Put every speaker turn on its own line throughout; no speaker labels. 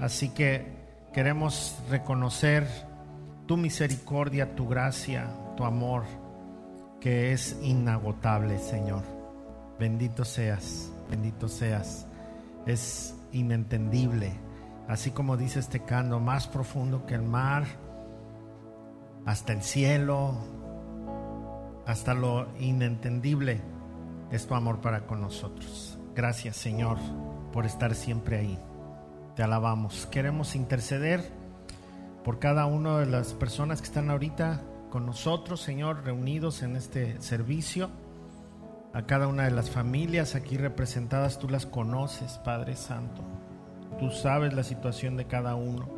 Así que queremos reconocer tu misericordia, tu gracia, tu amor, que es inagotable, Señor. Bendito seas, bendito seas. Es inentendible, así como dice este canto, más profundo que el mar, hasta el cielo, hasta lo inentendible es tu amor para con nosotros. Gracias, Señor, por estar siempre ahí. Te alabamos. Queremos interceder por cada una de las personas que están ahorita con nosotros, Señor, reunidos en este servicio. A cada una de las familias aquí representadas, tú las conoces, Padre Santo. Tú sabes la situación de cada uno.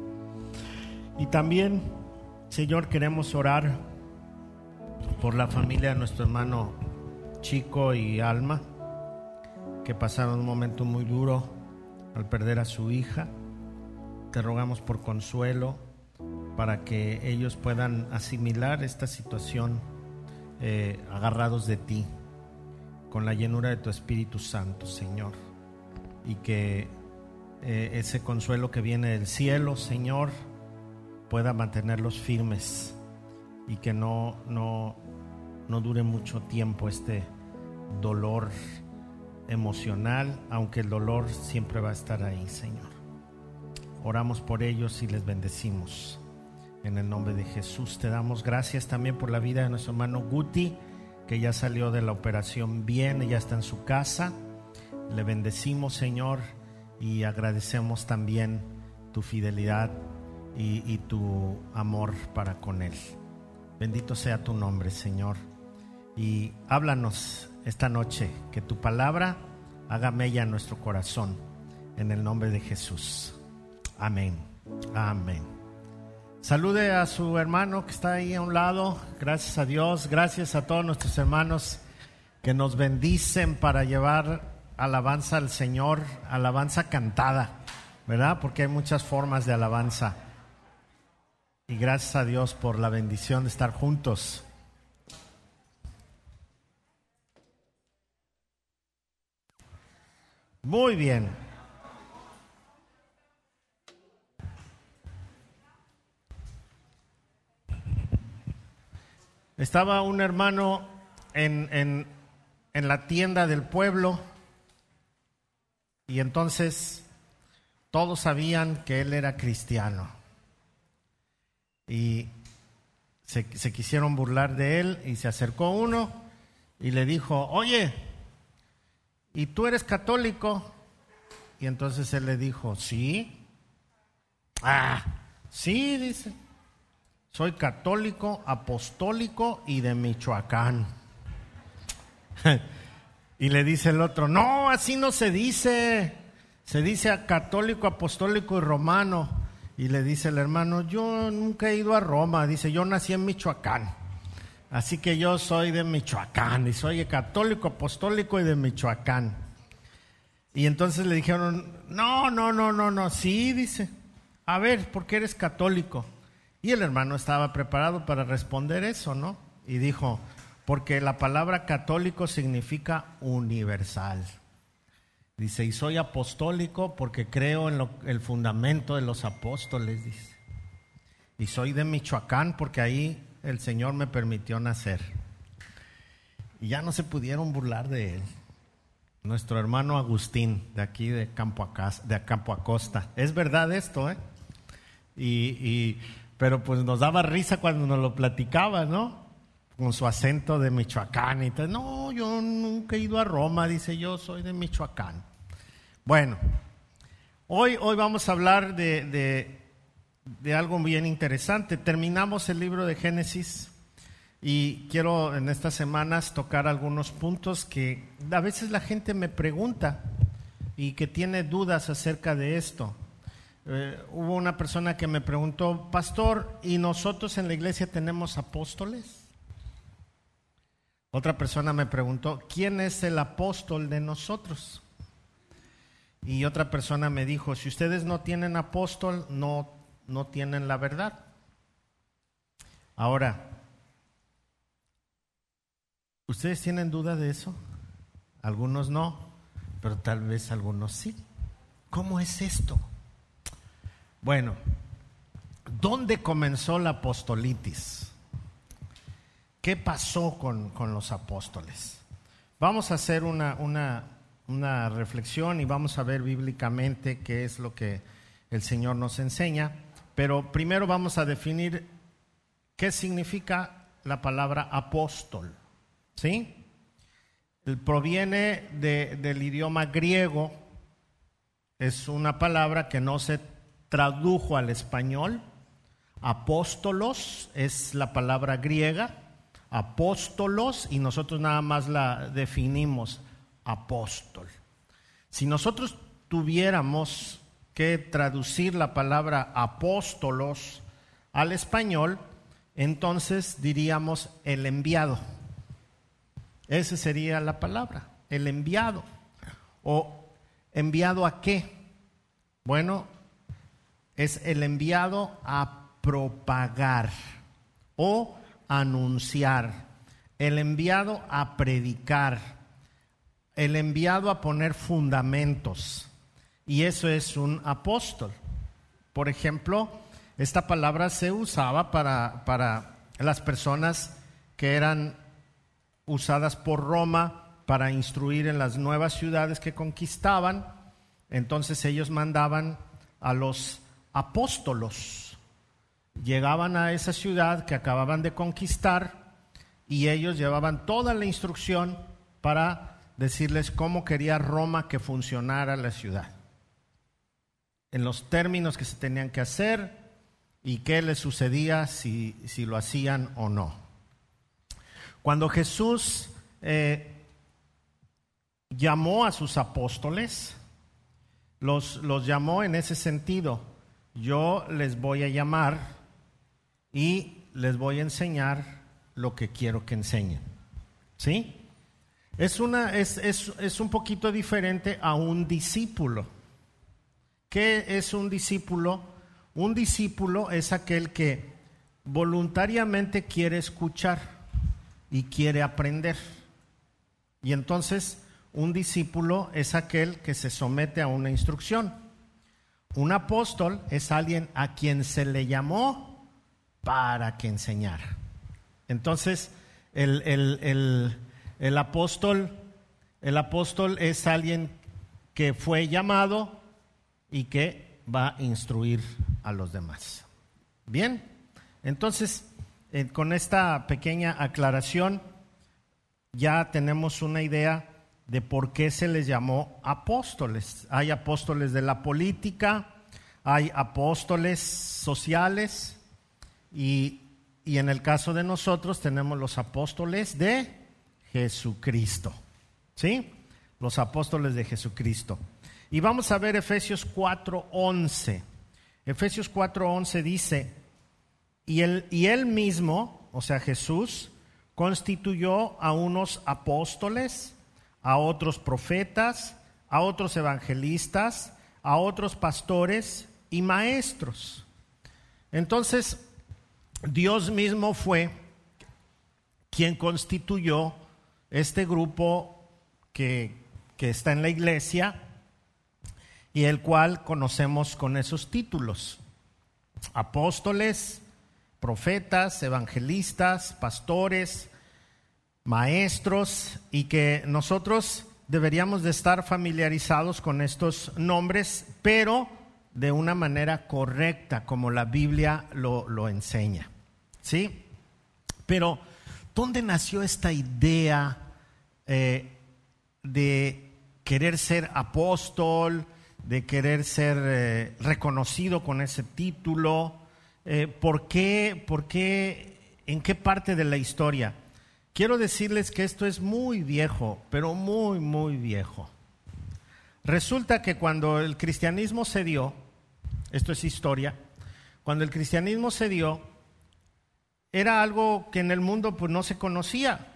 Y también, Señor, queremos orar por la familia de nuestro hermano Chico y Alma, que pasaron un momento muy duro al perder a su hija. Te rogamos por consuelo para que ellos puedan asimilar esta situación eh, agarrados de ti, con la llenura de tu Espíritu Santo, Señor. Y que eh, ese consuelo que viene del cielo, Señor, pueda mantenerlos firmes y que no, no, no dure mucho tiempo este dolor emocional, aunque el dolor siempre va a estar ahí, Señor. Oramos por ellos y les bendecimos. En el nombre de Jesús te damos gracias también por la vida de nuestro hermano Guti, que ya salió de la operación bien, ya está en su casa. Le bendecimos, Señor, y agradecemos también tu fidelidad y, y tu amor para con él. Bendito sea tu nombre, Señor. Y háblanos esta noche, que tu palabra haga mella en nuestro corazón, en el nombre de Jesús. Amén. Amén. Salude a su hermano que está ahí a un lado. Gracias a Dios. Gracias a todos nuestros hermanos que nos bendicen para llevar alabanza al Señor, alabanza cantada, ¿verdad? Porque hay muchas formas de alabanza. Y gracias a Dios por la bendición de estar juntos. Muy bien. Estaba un hermano en, en, en, la tienda del pueblo y entonces todos sabían que él era cristiano. Y se, se quisieron burlar de él y se acercó uno y le dijo, oye, ¿y tú eres católico? Y entonces él le dijo, sí. Ah, sí, dice. Soy católico, apostólico y de Michoacán. y le dice el otro, no, así no se dice. Se dice católico, apostólico y romano. Y le dice el hermano, yo nunca he ido a Roma. Dice, yo nací en Michoacán. Así que yo soy de Michoacán y soy católico, apostólico y de Michoacán. Y entonces le dijeron, no, no, no, no, no, sí, dice, a ver, ¿por qué eres católico? Y el hermano estaba preparado para responder eso, ¿no? Y dijo, porque la palabra católico significa universal. Dice, y soy apostólico porque creo en el fundamento de los apóstoles, dice. Y soy de Michoacán porque ahí el Señor me permitió nacer. Y ya no se pudieron burlar de él. Nuestro hermano Agustín, de aquí de Campo, de Campo Acosta. Es verdad esto, ¿eh? Y, pero pues nos daba risa cuando nos lo platicaba, ¿no? Con su acento de Michoacán y tal. No, yo nunca he ido a Roma, dice yo, soy de Michoacán. Bueno, hoy, hoy vamos a hablar de, de, de algo bien interesante. Terminamos el libro de Génesis y quiero en estas semanas tocar algunos puntos que a veces la gente me pregunta y que tiene dudas acerca de esto. Eh, hubo una persona que me preguntó, pastor, ¿y nosotros en la iglesia tenemos apóstoles? Otra persona me preguntó, ¿quién es el apóstol de nosotros? Y otra persona me dijo, si ustedes no tienen apóstol, no, no tienen la verdad. Ahora, ¿ustedes tienen duda de eso? Algunos no, pero tal vez algunos sí. ¿Cómo es esto? Bueno, ¿dónde comenzó la apostolitis? ¿Qué pasó con, los apóstoles? Vamos a hacer una, una reflexión y vamos a ver bíblicamente qué es lo que el Señor nos enseña, pero primero vamos a definir qué significa la palabra apóstol. ¿Sí? Proviene del idioma griego, es una palabra que no se tradujo al español. Apóstolos es la palabra griega, apóstolos, y nosotros nada más la definimos apóstol. Si nosotros tuviéramos que traducir la palabra apóstolos al español, entonces diríamos el enviado. Esa sería la palabra, el enviado. ¿O enviado a qué? Bueno, es el enviado a propagar o anunciar, el enviado a predicar, el enviado a poner fundamentos. Y eso es un apóstol. Por ejemplo, esta palabra se usaba para, para las personas que eran usadas por Roma para instruir en las nuevas ciudades que conquistaban. Entonces ellos mandaban a los apóstolos. Llegaban a esa ciudad que acababan de conquistar y ellos llevaban toda la instrucción para decirles cómo quería Roma que funcionara la ciudad en los términos que se tenían que hacer y qué les sucedía si, si lo hacían o no. Cuando Jesús eh, llamó a sus apóstoles, los, los llamó en ese sentido. Yo les voy a llamar y les voy a enseñar lo que quiero que enseñen. ¿Sí? Es, una, es, es, es un poquito diferente a un discípulo. ¿Qué es un discípulo? Un discípulo es aquel que voluntariamente quiere escuchar y quiere aprender. Y entonces un discípulo es aquel que se somete a una instrucción. Un apóstol es alguien a quien se le llamó para que enseñara. Entonces, el, el apóstol, el apóstol es alguien que fue llamado y que va a instruir a los demás. Bien, entonces eh, con esta pequeña aclaración ya tenemos una idea de por qué se les llamó apóstoles. Hay apóstoles de la política, hay apóstoles sociales y, y en el caso de nosotros tenemos los apóstoles de Jesucristo. ¿Sí? Los apóstoles de Jesucristo. Y vamos a ver Efesios 4:11. Efesios 4:11 dice, y él, y él mismo, o sea Jesús, constituyó a unos apóstoles, a otros profetas, a otros evangelistas, a otros pastores y maestros. Entonces, Dios mismo fue quien constituyó este grupo que, que está en la iglesia y el cual conocemos con esos títulos. Apóstoles, profetas, evangelistas, pastores, maestros, y que nosotros deberíamos de estar familiarizados con estos nombres, pero de una manera correcta, como la Biblia lo, enseña. ¿Sí? Pero, ¿dónde nació esta idea eh, de querer ser apóstol, de querer ser eh, reconocido con ese título? Eh, ¿por, qué, ¿Por qué? ¿En qué parte de la historia? Quiero decirles que esto es muy viejo, pero muy, muy viejo. Resulta que cuando el cristianismo se dio, esto es historia, cuando el cristianismo se dio, era algo que en el mundo pues, no se conocía.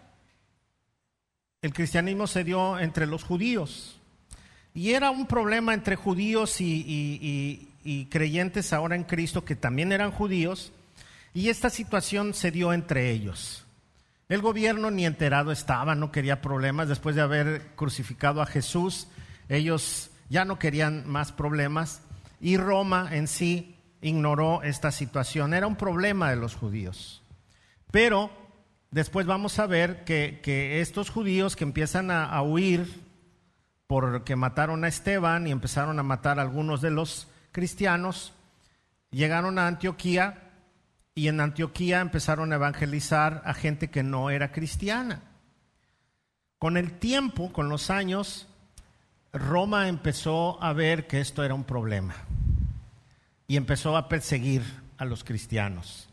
El cristianismo se dio entre los judíos. Y era un problema entre judíos y, creyentes ahora en Cristo que también eran judíos. Y esta situación se dio entre ellos. El gobierno ni enterado estaba, no quería problemas. Después de haber crucificado a Jesús, ellos ya no querían más problemas. Y Roma en sí ignoró esta situación. Era un problema de los judíos. Pero después vamos a ver que, estos judíos que empiezan a, a, huir porque mataron a Esteban y empezaron a matar a algunos de los cristianos, llegaron a Antioquía y en Antioquía empezaron a evangelizar a gente que no era cristiana. Con el tiempo, con los años, Roma empezó a ver que esto era un problema y empezó a perseguir a los cristianos.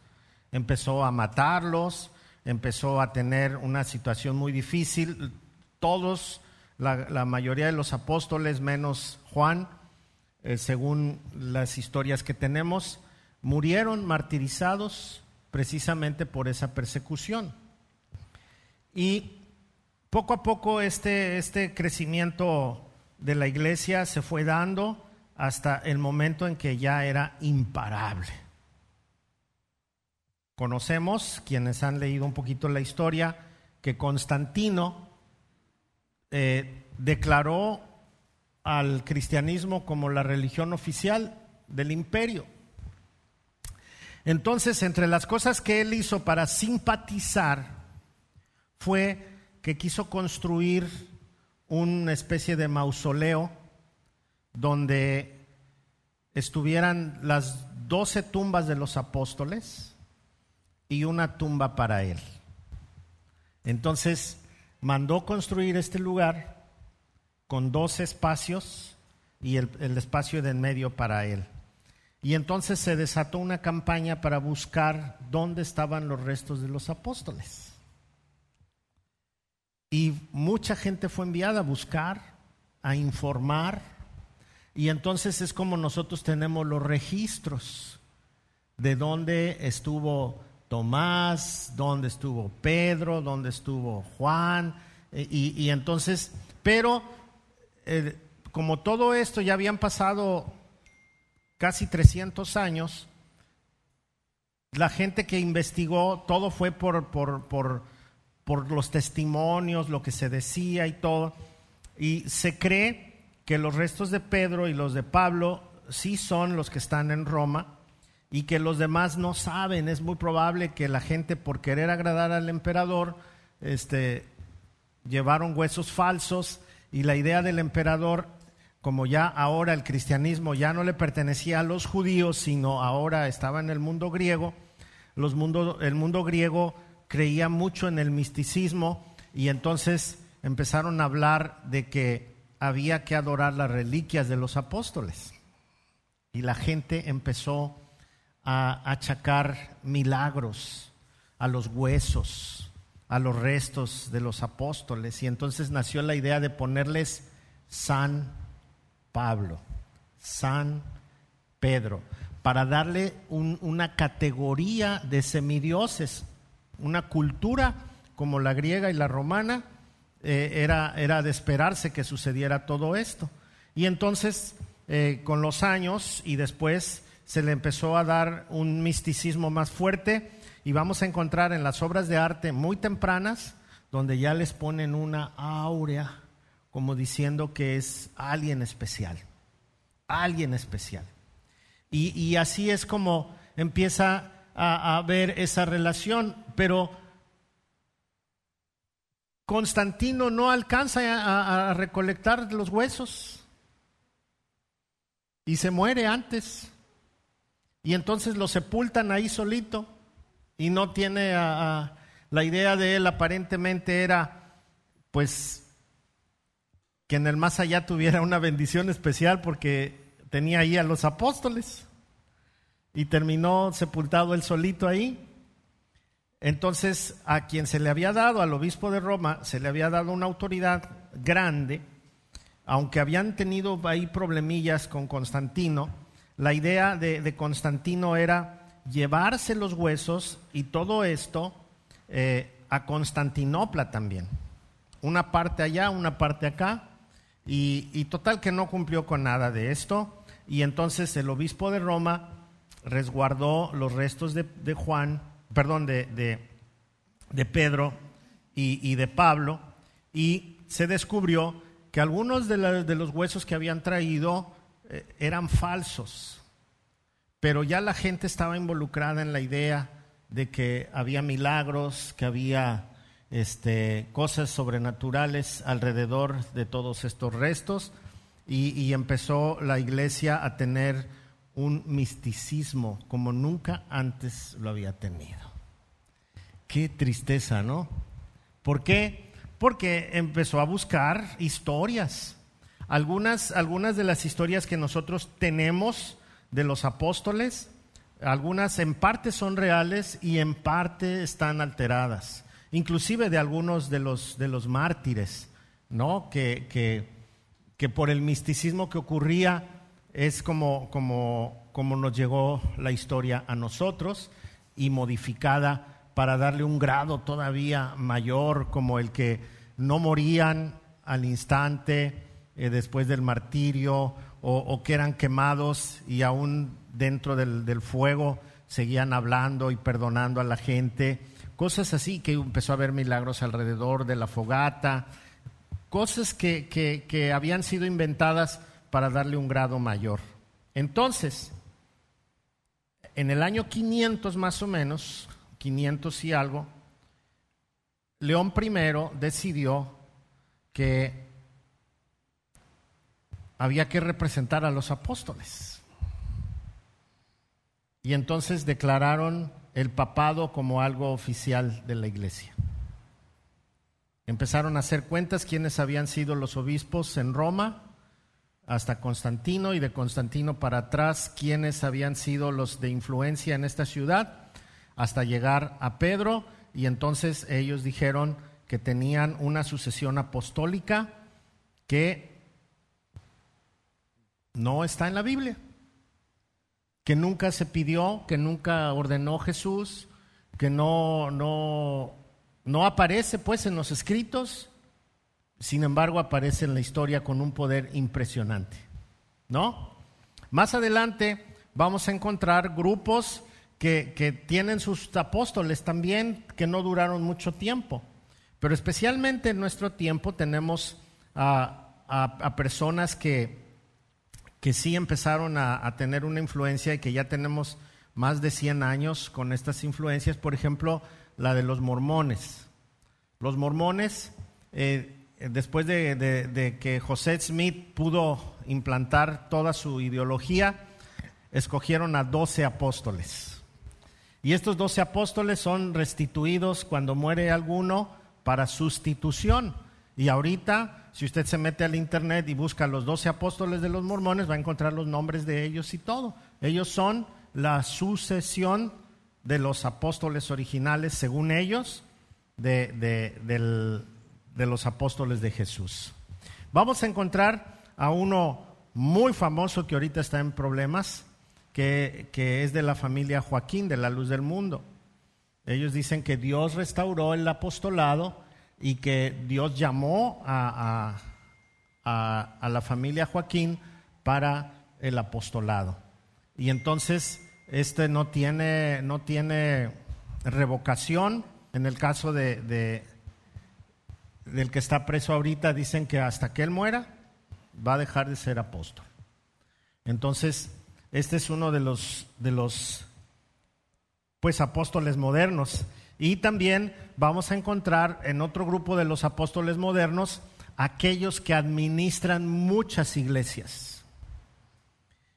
Empezó a matarlos, empezó a tener una situación muy difícil. Todos, la, mayoría de los apóstoles, menos Juan, eh, según las historias que tenemos, murieron martirizados precisamente por esa persecución. Y poco a poco este, este crecimiento de la iglesia se fue dando hasta el momento en que ya era imparable. Conocemos, quienes han leído un poquito la historia, que Constantino eh, declaró al cristianismo como la religión oficial del imperio. Entonces, entre las cosas que él hizo para simpatizar fue que quiso construir una especie de mausoleo donde estuvieran las doce tumbas de los apóstoles y una tumba para él. Entonces mandó construir este lugar con dos espacios y el, espacio de en medio para él. Y entonces se desató una campaña para buscar dónde estaban los restos de los apóstoles. Y mucha gente fue enviada a buscar, a informar, y entonces es como nosotros tenemos los registros de dónde estuvo Tomás, dónde estuvo Pedro, dónde estuvo Juan. Eh, y, entonces, pero eh, como todo esto ya habían pasado casi 300 años, la gente que investigó, todo fue por, por, por, por los testimonios, lo que se decía y todo. Y se cree que los restos de Pedro y los de Pablo sí son los que están en Roma y que los demás no saben. Es muy probable que la gente por querer agradar al emperador este, llevaron huesos falsos y la idea del emperador, como ya ahora el cristianismo ya no le pertenecía a los judíos, sino ahora estaba en el mundo griego, los mundo, el mundo griego creía mucho en el misticismo y entonces empezaron a hablar de que había que adorar las reliquias de los apóstoles. Y la gente empezó a achacar milagros a los huesos, a los restos de los apóstoles. Y entonces nació la idea de ponerles San Pablo, San Pedro, para darle una categoría de semidioses, una cultura como la griega y la romana, eh, era, era de esperarse que sucediera todo esto. Y entonces, eh, con los años y después se le empezó a dar un misticismo más fuerte y vamos a encontrar en las obras de arte muy tempranas donde ya les ponen una áurea como diciendo que es alguien especial, alguien especial. Y, así es como empieza a, ver esa relación, pero Constantino no alcanza a, recolectar los huesos y se muere antes. Y entonces lo sepultan ahí solito y no tiene la idea de él aparentemente era pues que en el más allá tuviera una bendición especial porque tenía ahí a los apóstoles y terminó sepultado él solito ahí. Entonces, a quien se le había dado, al obispo de Roma, se le había dado una autoridad grande, aunque habían tenido ahí problemillas con Constantino, la idea de, Constantino era llevarse los huesos y todo esto eh, a Constantinopla también. Una parte allá, una parte acá, y, total que no cumplió con nada de esto, y entonces el obispo de Roma resguardó los restos de Juan perdón, de, de, Pedro y, de Pablo, y se descubrió que algunos de, los huesos que habían traído eran falsos, pero ya la gente estaba involucrada en la idea de que había milagros, que había este, cosas sobrenaturales alrededor de todos estos restos y, empezó la iglesia a tener un misticismo como nunca antes lo había tenido. Qué tristeza, ¿no? ¿Por qué? Porque empezó a buscar historias. Algunas, algunas de las historias que nosotros tenemos de los apóstoles, algunas en parte son reales y en parte están alteradas inclusive de algunos de los, de los mártires, ¿no? Que, que, por el misticismo que ocurría es como, como, como nos llegó la historia a nosotros y modificada para darle un grado todavía mayor, como el que no morían al instante eh, después del martirio o, que eran quemados y aún dentro del, del fuego seguían hablando y perdonando a la gente cosas así, que empezó a haber milagros alrededor de la fogata, cosas que, que, habían sido inventadas para darle un grado mayor. Entonces, en el año 500 más o menos, 500 y algo, León I decidió que había que representar a los apóstoles. Y entonces declararon el papado como algo oficial de la iglesia. Empezaron a hacer cuentas quiénes habían sido los obispos en Roma hasta Constantino y de Constantino para atrás quiénes habían sido los de influencia en esta ciudad hasta llegar a Pedro y entonces ellos dijeron que tenían una sucesión apostólica que no está en la Biblia que nunca se pidió, que nunca ordenó Jesús, que no, no, no aparece pues en los escritos, sin embargo aparece en la historia con un poder impresionante. ¿No? Más adelante vamos a encontrar grupos que, que tienen sus apóstoles también, que no duraron mucho tiempo. Pero especialmente en nuestro tiempo tenemos a, a personas que que sí empezaron a, tener una influencia y que ya tenemos más de 100 años con estas influencias, por ejemplo, la de los mormones. Los mormones, eh, después de, que José Smith pudo implantar toda su ideología, escogieron a 12 apóstoles. Y estos 12 apóstoles son restituidos cuando muere alguno para sustitución. Y ahorita si usted se mete al internet y busca los doce apóstoles de los mormones, va a encontrar los nombres de ellos y todo. Ellos son la sucesión de los apóstoles originales, según ellos, de, los apóstoles de Jesús. Vamos a encontrar a uno muy famoso que ahorita está en problemas, que, que, es de la familia Joaquín, de la luz del mundo. Ellos dicen que Dios restauró el apostolado y que Dios llamó a, la familia Joaquín para el apostolado. Y entonces este no tiene, no tiene revocación. En el caso de, del que está preso ahorita, dicen que hasta que él muera va a dejar de ser apóstol. Entonces, este es uno de los, de los pues apóstoles modernos. Y también vamos a encontrar en otro grupo de los apóstoles modernos aquellos que administran muchas iglesias.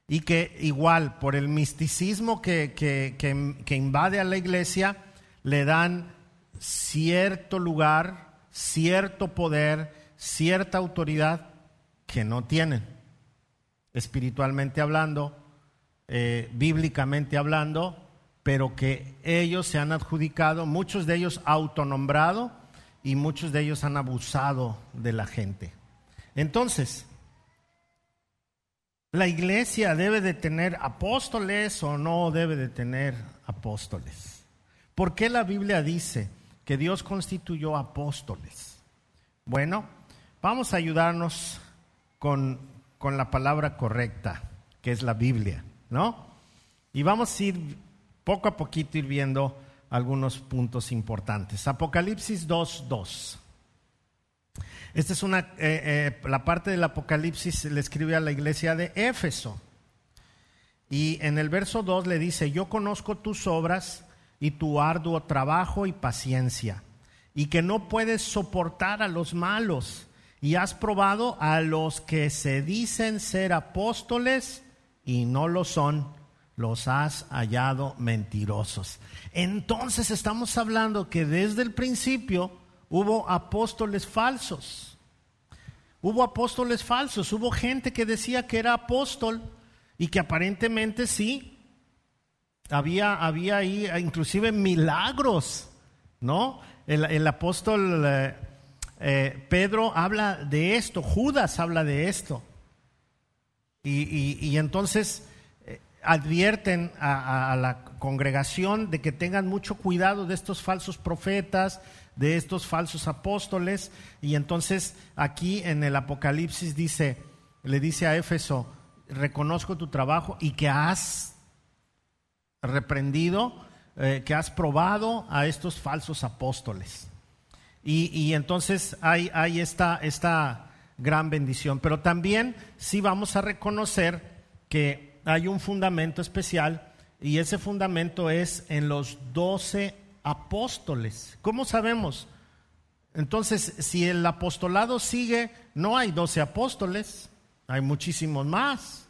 Y que igual por el misticismo que, que, invade a la iglesia le dan cierto lugar, cierto poder, cierta autoridad que no tienen, espiritualmente hablando, eh, bíblicamente hablando, pero que ellos se han adjudicado, muchos de ellos autonombrado y muchos de ellos han abusado de la gente. Entonces, ¿la iglesia debe de tener apóstoles o no debe de tener apóstoles? ¿Por qué la Biblia dice que Dios constituyó apóstoles? Bueno, vamos a ayudarnos con, con la palabra correcta, que es la Biblia, ¿no? Y vamos a ir poco a poquito ir viendo algunos puntos importantes. Apocalipsis 2.2. Esta es una, eh, eh, la parte del Apocalipsis se le escribe a la iglesia de Éfeso. Y en el verso 2 le dice, yo conozco tus obras y tu arduo trabajo y paciencia, y que no puedes soportar a los malos, y has probado a los que se dicen ser apóstoles y no lo son, los has hallado mentirosos. Entonces estamos hablando que desde el principio hubo apóstoles falsos. Hubo apóstoles falsos, hubo gente que decía que era apóstol y que aparentemente sí, había, había ahí inclusive milagros, ¿no? El, apóstol eh, eh, Pedro habla de esto, Judas habla de esto. Y, entonces eh, advierten a, la congregación de que tengan mucho cuidado de estos falsos profetas, de estos falsos apóstoles. Y entonces aquí en el Apocalipsis dice, le dice a Éfeso, reconozco tu trabajo y que has reprendido, eh, que has probado a estos falsos apóstoles. Y, entonces hay, esta, esta gran bendición. Pero también sí vamos a reconocer que hay un fundamento especial y ese fundamento es en los doce apóstoles. ¿Cómo sabemos? Entonces, si el apostolado sigue, no hay doce apóstoles, hay muchísimos más.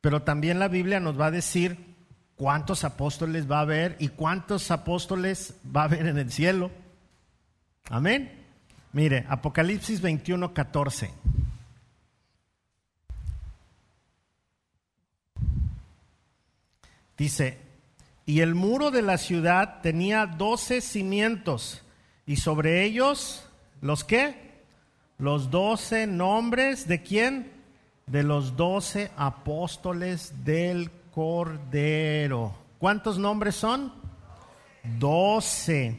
Pero también la Biblia nos va a decir cuántos apóstoles va a haber y cuántos apóstoles va a haber en el cielo. Amén. Mire, Apocalipsis 21, 14. Dice, y el muro de la ciudad tenía doce cimientos, y sobre ellos, ¿los qué? Los doce nombres de quién? de los doce apóstoles del Cordero. ¿Cuántos nombres son? Doce.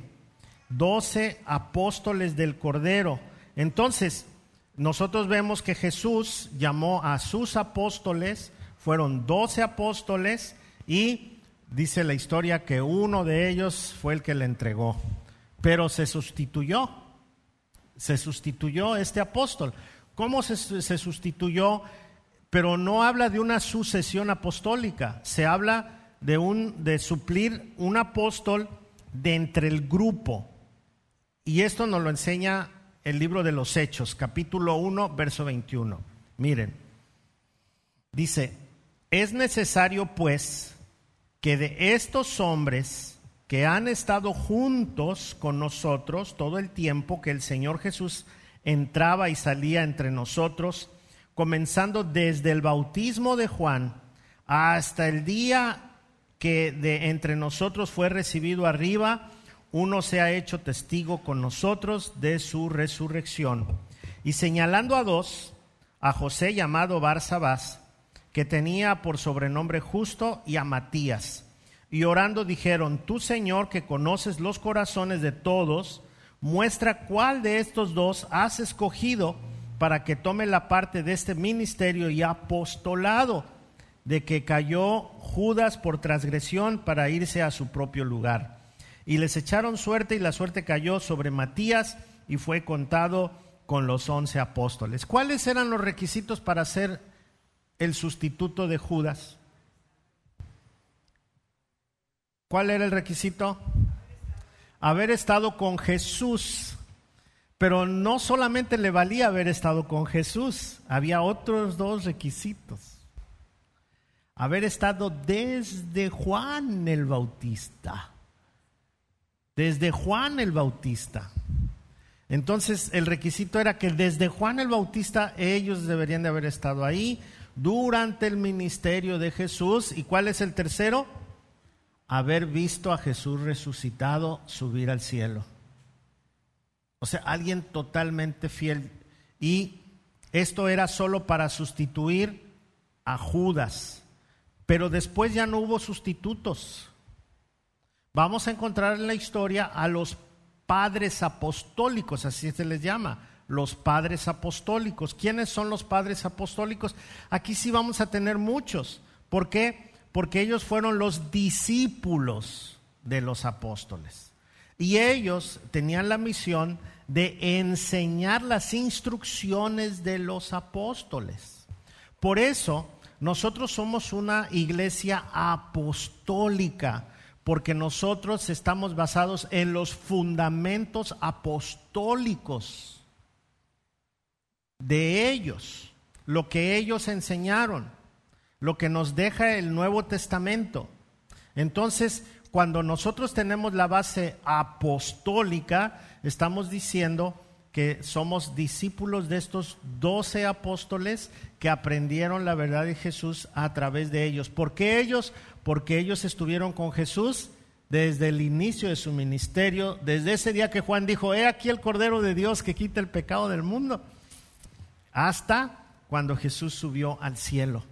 Doce apóstoles del Cordero. Entonces, nosotros vemos que Jesús llamó a sus apóstoles, fueron doce apóstoles y dice la historia que uno de ellos fue el que le entregó, pero se sustituyó, se sustituyó este apóstol. ¿Cómo se, sustituyó? Pero no habla de una sucesión apostólica, se habla de, un, de suplir un apóstol de entre el grupo. Y esto nos lo enseña el libro de los Hechos, capítulo 1, verso 21. Miren, dice, es necesario pues que de estos hombres que han estado juntos con nosotros todo el tiempo que el Señor Jesús entraba y salía entre nosotros, comenzando desde el bautismo de Juan hasta el día que de entre nosotros fue recibido arriba, uno se ha hecho testigo con nosotros de su resurrección. Y señalando a dos, a José llamado Barsabás, que tenía por sobrenombre justo, y a Matías. Y orando dijeron, tú Señor que conoces los corazones de todos, muestra cuál de estos dos has escogido para que tome la parte de este ministerio y apostolado de que cayó Judas por transgresión para irse a su propio lugar. Y les echaron suerte y la suerte cayó sobre Matías y fue contado con los once apóstoles. ¿Cuáles eran los requisitos para ser el sustituto de Judas? ¿Cuál era el requisito? haber estado con Jesús. Pero no solamente le valía haber estado con Jesús, había otros dos requisitos. Haber estado desde Juan el Bautista. Desde Juan el Bautista. Entonces el requisito era que desde Juan el Bautista ellos deberían de haber estado ahí durante el ministerio de Jesús. ¿Y cuál es el tercero? haber visto a Jesús resucitado subir al cielo. O sea, alguien totalmente fiel. Y esto era solo para sustituir a Judas. Pero después ya no hubo sustitutos. Vamos a encontrar en la historia a los padres apostólicos, así se les llama, los padres apostólicos. ¿Quiénes son los padres apostólicos? Aquí sí vamos a tener muchos. ¿Por qué? porque ellos fueron los discípulos de los apóstoles. Y ellos tenían la misión de enseñar las instrucciones de los apóstoles. Por eso, nosotros somos una iglesia apostólica porque nosotros estamos basados en los fundamentos apostólicos de ellos, lo que ellos enseñaron, lo que nos deja el Nuevo Testamento. Entonces, cuando nosotros tenemos la base apostólica, estamos diciendo que somos discípulos de estos doce apóstoles que aprendieron la verdad de Jesús a través de ellos. ¿Por qué ellos? Porque ellos estuvieron con Jesús desde el inicio de su ministerio, desde ese día que Juan dijo, he aquí el Cordero de Dios que quita el pecado del mundo, hasta cuando Jesús subió al cielo.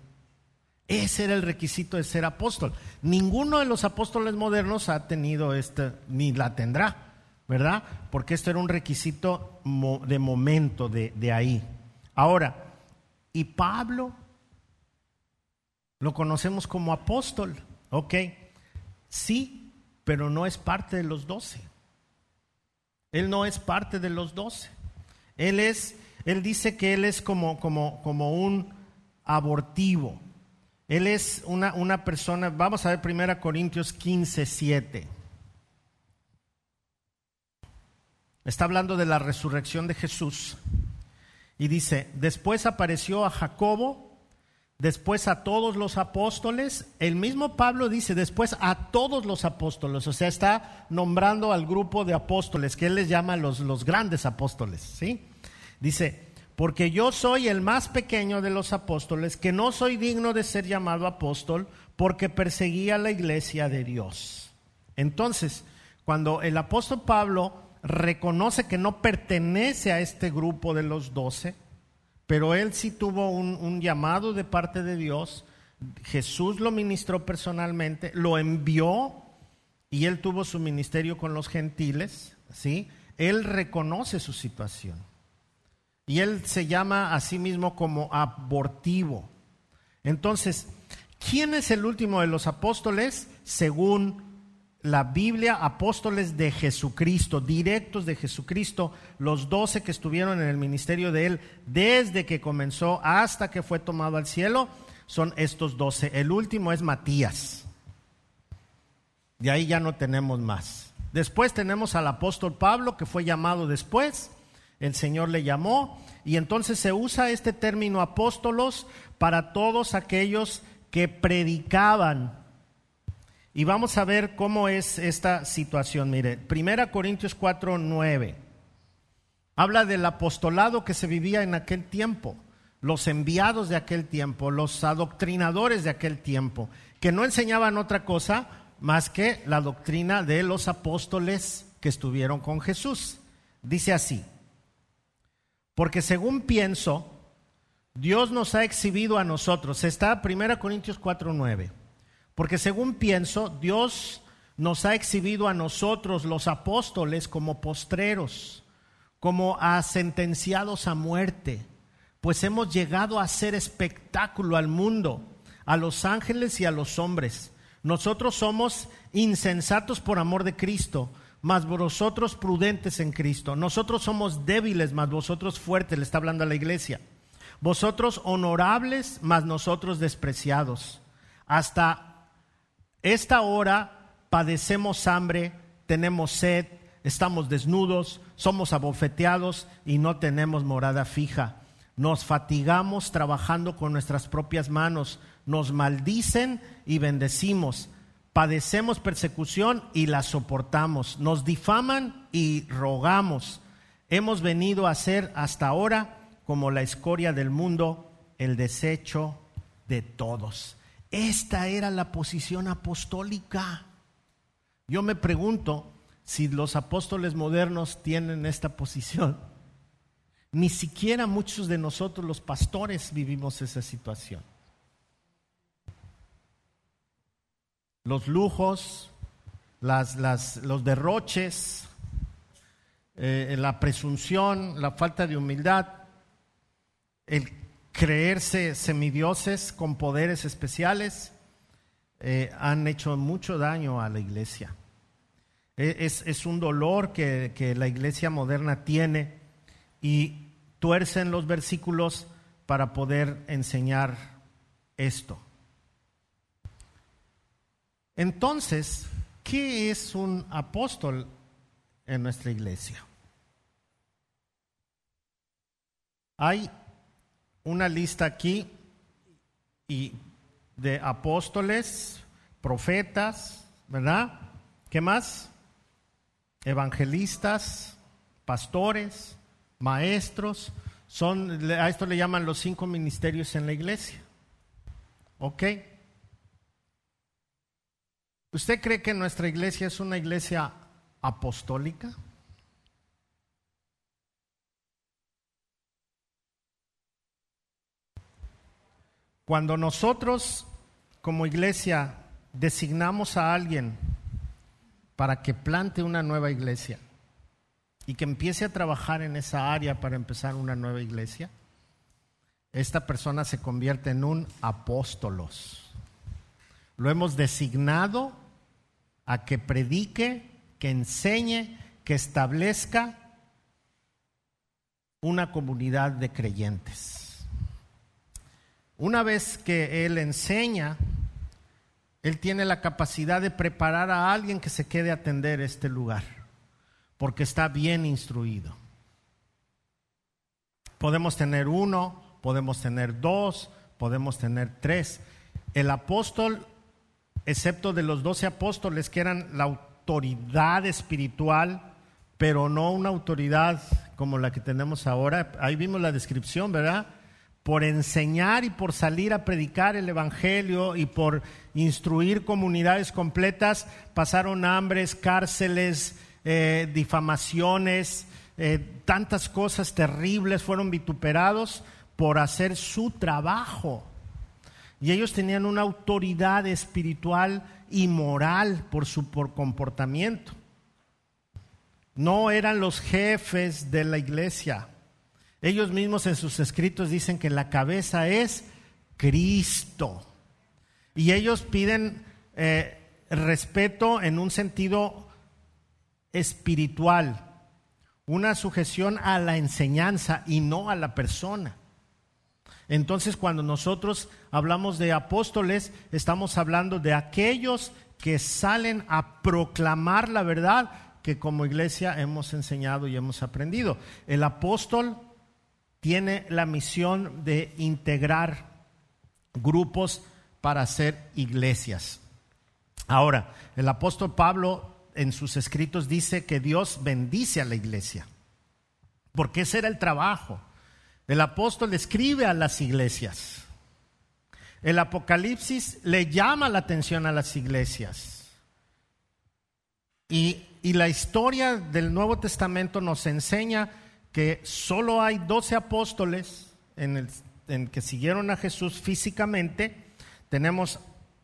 Ese era el requisito de ser apóstol. Ninguno de los apóstoles modernos ha tenido esta, ni la tendrá. ¿verdad? Porque esto era un requisito de momento de, de ahí. Ahora, ¿y Pablo? Lo conocemos como apóstol, ¿ok? Sí, pero no es parte de los doce. Él no es parte de los doce. Él es, él dice que él es como, como, como un abortivo. Él es una, una persona, vamos a ver 1 Corintios 15, 7. Está hablando de la resurrección de Jesús. Y dice, después apareció a Jacobo, después a todos los apóstoles. El mismo Pablo dice, después a todos los apóstoles. O sea, está nombrando al grupo de apóstoles, que él les llama los, los grandes apóstoles. ¿sí? Dice, porque yo soy el más pequeño de los apóstoles, que no soy digno de ser llamado apóstol, porque perseguía la iglesia de Dios. Entonces, cuando el apóstol Pablo reconoce que no pertenece a este grupo de los doce, pero él sí tuvo un, llamado de parte de Dios. Jesús lo ministró personalmente, lo envió y él tuvo su ministerio con los gentiles, ¿sí? Él reconoce su situación. Y él se llama a sí mismo como abortivo. Entonces, ¿quién es el último de los apóstoles? Según la Biblia, apóstoles de Jesucristo, directos de Jesucristo, los doce que estuvieron en el ministerio de Él desde que comenzó hasta que fue tomado al cielo, son estos doce. El último es Matías. De ahí ya no tenemos más. Después tenemos al apóstol Pablo, que fue llamado después, el Señor le llamó, y entonces se usa este término apóstolos para todos aquellos que predicaban y vamos a ver cómo es esta situación. Mire, 1 Corintios 4, 9. Habla del apostolado que se vivía en aquel tiempo, los enviados de aquel tiempo, los adoctrinadores de aquel tiempo, que no enseñaban otra cosa más que la doctrina de los apóstoles que estuvieron con Jesús. Dice así, porque según pienso, Dios nos ha exhibido a nosotros. Está 1 Corintios 4, 9 porque según pienso, Dios nos ha exhibido a nosotros, los apóstoles, como postreros, como a sentenciados a muerte, pues hemos llegado a hacer espectáculo al mundo, a los ángeles y a los hombres. Nosotros somos insensatos por amor de Cristo, mas vosotros prudentes en Cristo. Nosotros somos débiles, mas vosotros fuertes, le está hablando a la iglesia. Vosotros honorables, mas nosotros despreciados. Hasta esta hora padecemos hambre, tenemos sed, estamos desnudos, somos abofeteados y no tenemos morada fija. Nos fatigamos trabajando con nuestras propias manos, nos maldicen y bendecimos. Padecemos persecución y la soportamos. Nos difaman y rogamos. Hemos venido a ser hasta ahora como la escoria del mundo, el desecho de todos. Esta era la posición apostólica. Yo me pregunto si los apóstoles modernos tienen esta posición. Ni siquiera muchos de nosotros los pastores vivimos esa situación. Los lujos, las, los derroches, eh, la presunción, la falta de humildad, el creerse semidioses con poderes especiales eh, han hecho mucho daño a la iglesia. E, es, un dolor que, que, la iglesia moderna tiene y tuercen los versículos para poder enseñar esto. Entonces, ¿qué es un apóstol en nuestra iglesia? Hay una lista aquí y de apóstoles, profetas, ¿verdad? ¿Qué más? Evangelistas, pastores, maestros, son a esto le llaman los cinco ministerios en la iglesia. ¿Ok? ¿Usted cree que nuestra iglesia es una iglesia apostólica? Cuando nosotros como iglesia designamos a alguien para que plante una nueva iglesia y que empiece a trabajar en esa área para empezar una nueva iglesia, esta persona se convierte en un apóstolos. Lo hemos designado a que predique, que enseñe, que establezca una comunidad de creyentes. Una vez que Él enseña, Él tiene la capacidad de preparar a alguien que se quede a atender este lugar, porque está bien instruido. Podemos tener uno, podemos tener dos, podemos tener tres. El apóstol, excepto de los doce apóstoles que eran la autoridad espiritual, pero no una autoridad como la que tenemos ahora, ahí vimos la descripción, ¿verdad? por enseñar y por salir a predicar el Evangelio y por instruir comunidades completas, pasaron hambres, cárceles, eh, difamaciones, eh, tantas cosas terribles, fueron vituperados por hacer su trabajo. Y ellos tenían una autoridad espiritual y moral por su por comportamiento. No eran los jefes de la iglesia ellos mismos en sus escritos dicen que la cabeza es Cristo. Y ellos piden eh, respeto en un sentido espiritual, una sujeción a la enseñanza y no a la persona. Entonces cuando nosotros hablamos de apóstoles, estamos hablando de aquellos que salen a proclamar la verdad que como iglesia hemos enseñado y hemos aprendido. El apóstol tiene la misión de integrar grupos para hacer iglesias. Ahora, el apóstol Pablo en sus escritos dice que Dios bendice a la iglesia, porque ese era el trabajo. El apóstol escribe a las iglesias. El Apocalipsis le llama la atención a las iglesias. Y, la historia del Nuevo Testamento nos enseña que solo hay doce apóstoles en, el, en que siguieron a Jesús físicamente. Tenemos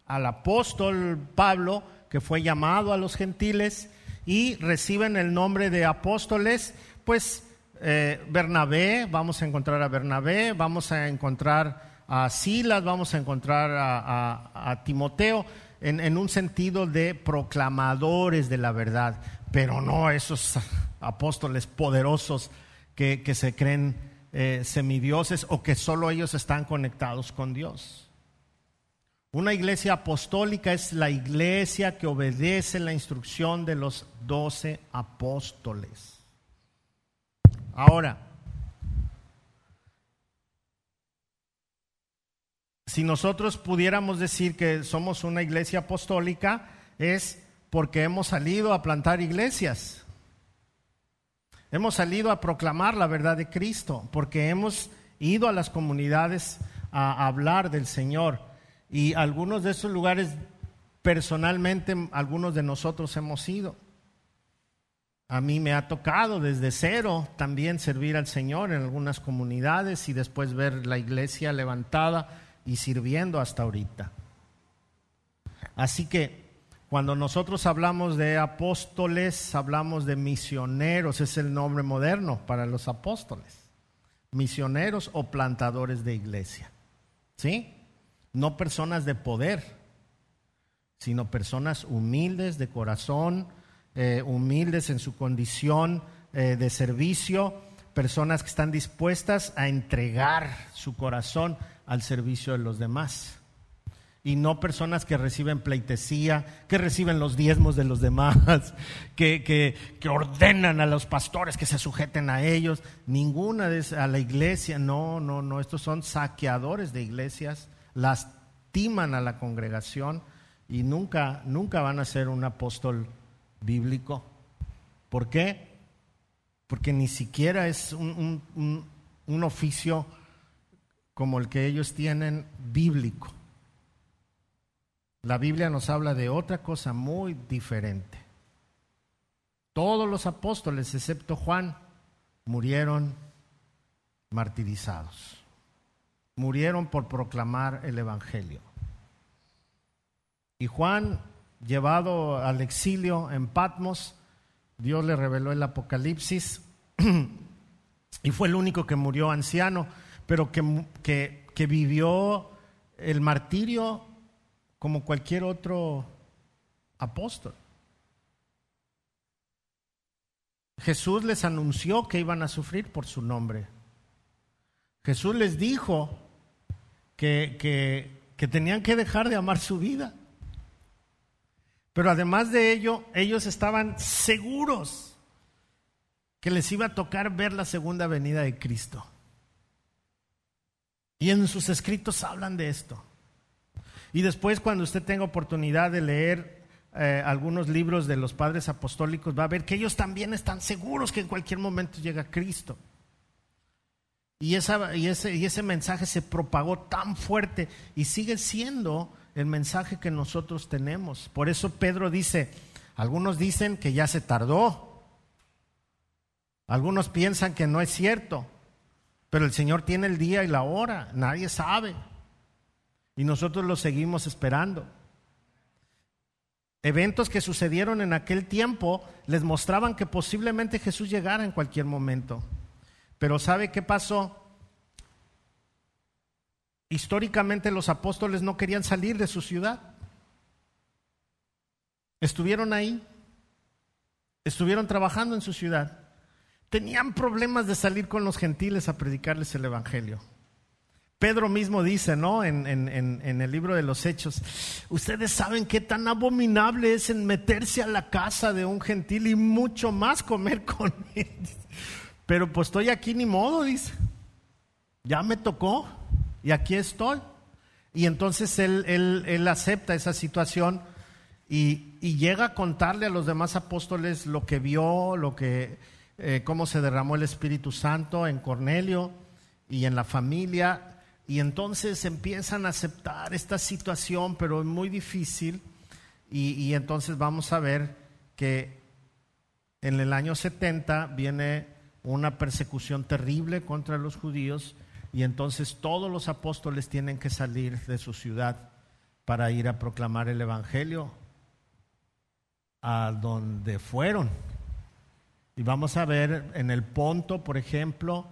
al apóstol Pablo, que fue llamado a los gentiles y reciben el nombre de apóstoles, pues eh, Bernabé, vamos a encontrar a Bernabé, vamos a encontrar a Silas, vamos a encontrar a, Timoteo, en, un sentido de proclamadores de la verdad, pero no esos apóstoles poderosos que, se creen eh, semidioses o que solo ellos están conectados con Dios. Una iglesia apostólica es la iglesia que obedece la instrucción de los doce apóstoles. Ahora, si nosotros pudiéramos decir que somos una iglesia apostólica, es porque hemos salido a plantar iglesias. Hemos salido a proclamar la verdad de Cristo porque hemos ido a las comunidades a hablar del Señor. Y algunos de esos lugares, personalmente, algunos de nosotros hemos ido. A mí me ha tocado desde cero también servir al Señor en algunas comunidades y después ver la iglesia levantada y sirviendo hasta ahorita. Así que cuando nosotros hablamos de apóstoles, hablamos de misioneros, es el nombre moderno para los apóstoles. Misioneros o plantadores de iglesia. ¿Sí? No personas de poder, sino personas humildes de corazón, eh, humildes en su condición eh, de servicio, personas que están dispuestas a entregar su corazón al servicio de los demás. y no personas que reciben pleitesía, que reciben los diezmos de los demás, que, que, ordenan a los pastores que se sujeten a ellos. Ninguna de a la iglesia, no, no, no, estos son saqueadores de iglesias, lastiman a la congregación y nunca, nunca van a ser un apóstol bíblico. ¿Por qué? Porque ni siquiera es un, un oficio como el que ellos tienen bíblico. La Biblia nos habla de otra cosa muy diferente. Todos los apóstoles, excepto Juan, murieron martirizados. Murieron por proclamar el Evangelio. Y Juan, llevado al exilio en Patmos, Dios le reveló el Apocalipsis y fue el único que murió anciano, pero que, que, que vivió el martirio como cualquier otro apóstol. Jesús les anunció que iban a sufrir por su nombre. Jesús les dijo que, que, tenían que dejar de amar su vida. Pero además de ello, ellos estaban seguros que les iba a tocar ver la segunda venida de Cristo. Y en sus escritos hablan de esto. Y después cuando usted tenga oportunidad de leer eh, algunos libros de los padres apostólicos, va a ver que ellos también están seguros que en cualquier momento llega Cristo. Y, ese mensaje se propagó tan fuerte y sigue siendo el mensaje que nosotros tenemos. Por eso Pedro dice, algunos dicen que ya se tardó, algunos piensan que no es cierto, pero el Señor tiene el día y la hora, nadie sabe. Y nosotros lo seguimos esperando. Eventos que sucedieron en aquel tiempo les mostraban que posiblemente Jesús llegara en cualquier momento. Pero ¿sabe qué pasó? Históricamente los apóstoles no querían salir de su ciudad. Estuvieron ahí. Estuvieron trabajando en su ciudad. Tenían problemas de salir con los gentiles a predicarles el Evangelio. Pedro mismo dice, ¿no? En, el libro de los Hechos, ustedes saben qué tan abominable es en meterse a la casa de un gentil y mucho más comer con él. Pero pues estoy aquí ni modo, dice. Ya me tocó y aquí estoy. Y entonces él, él, acepta esa situación y, llega a contarle a los demás apóstoles lo que vio, lo que, eh, cómo se derramó el Espíritu Santo en Cornelio y en la familia y entonces empiezan a aceptar esta situación, pero es muy difícil. Y, entonces vamos a ver que en el año 70 viene una persecución terrible contra los judíos y entonces todos los apóstoles tienen que salir de su ciudad para ir a proclamar el Evangelio a donde fueron. Y vamos a ver en el Ponto, por ejemplo,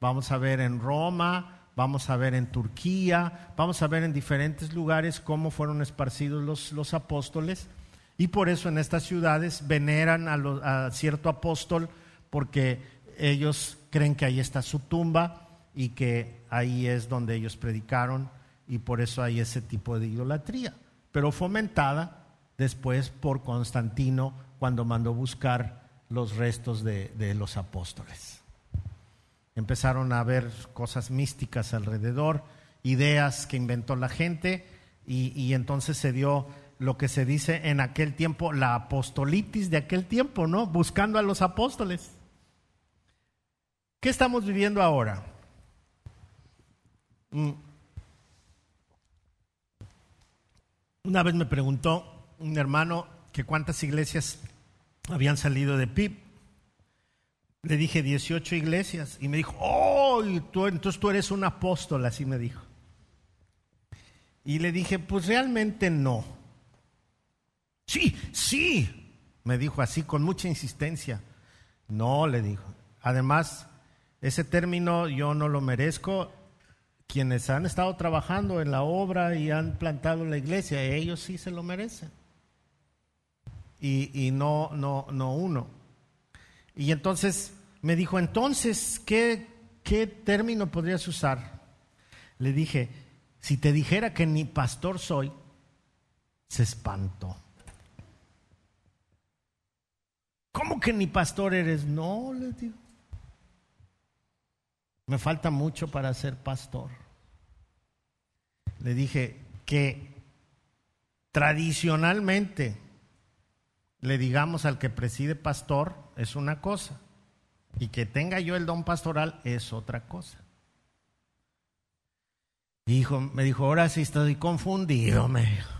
vamos a ver en Roma, vamos a ver en Turquía, vamos a ver en diferentes lugares cómo fueron esparcidos los, los apóstoles. Y por eso en estas ciudades veneran a, a, cierto apóstol porque ellos creen que ahí está su tumba y que ahí es donde ellos predicaron y por eso hay ese tipo de idolatría. Pero fomentada después por Constantino cuando mandó buscar los restos de, los apóstoles empezaron a ver cosas místicas alrededor, ideas que inventó la gente y, entonces se dio lo que se dice en aquel tiempo, la apostolitis de aquel tiempo, ¿no? Buscando a los apóstoles. ¿Qué estamos viviendo ahora? Mm. Una vez me preguntó un hermano que cuántas iglesias habían salido de PIB. Le dije 18 iglesias y me dijo, oh, tú, entonces tú eres un apóstol, así me dijo. Y le dije, pues realmente no. Sí, sí, me dijo así con mucha insistencia. No, le dijo. Además, ese término yo no lo merezco. Quienes han estado trabajando en la obra y han plantado la iglesia, ellos sí se lo merecen. Y, y no, no, no uno. Y entonces me dijo, entonces, ¿qué, qué término podrías usar? Le dije, Si te dijera que ni pastor soy, se espantó. ¿Cómo que ni pastor eres? No, le digo. Me falta mucho para ser pastor. Le dije que tradicionalmente le digamos al que preside pastor es una cosa y que tenga yo el don pastoral es otra cosa. Hijo, me dijo, ahora sí estoy confundido, me dijo.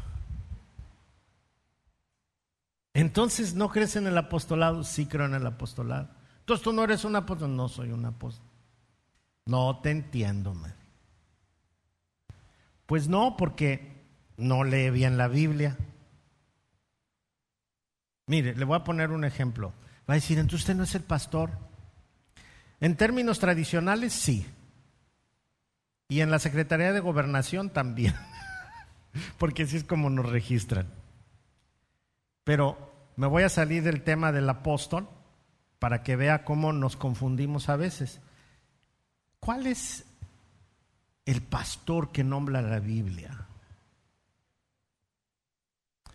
Entonces, ¿no crees en el apostolado? Sí creo en el apostolado. Entonces, ¿tú no eres un apóstol? No soy un apóstol. No te entiendo, me. Pues no, porque no lee bien la Biblia. Mire, le voy a poner un ejemplo. Va a decir, entonces usted no es el pastor. En términos tradicionales, sí. Y en la Secretaría de Gobernación también. Porque así es como nos registran. Pero me voy a salir del tema del apóstol para que vea cómo nos confundimos a veces. ¿Cuál es el pastor que nombra la Biblia?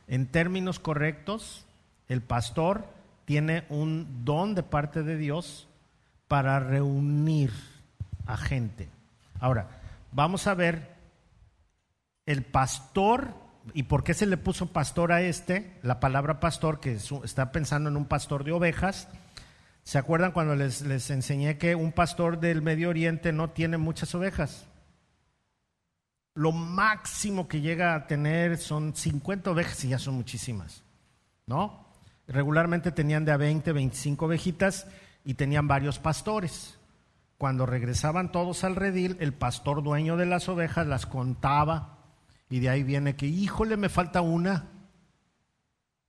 En términos correctos, el pastor tiene un don de parte de Dios para reunir a gente. Ahora, vamos a ver el pastor y por qué se le puso pastor a este, la palabra pastor, que está pensando en un pastor de ovejas. ¿Se acuerdan cuando les, les enseñé que un pastor del Medio Oriente no tiene muchas ovejas? Lo máximo que llega a tener son 50 ovejas y ya son muchísimas, ¿no? Regularmente tenían de a 20, 25 ovejitas y tenían varios pastores. Cuando regresaban todos al redil, el pastor dueño de las ovejas las contaba y de ahí viene que, híjole, me falta una.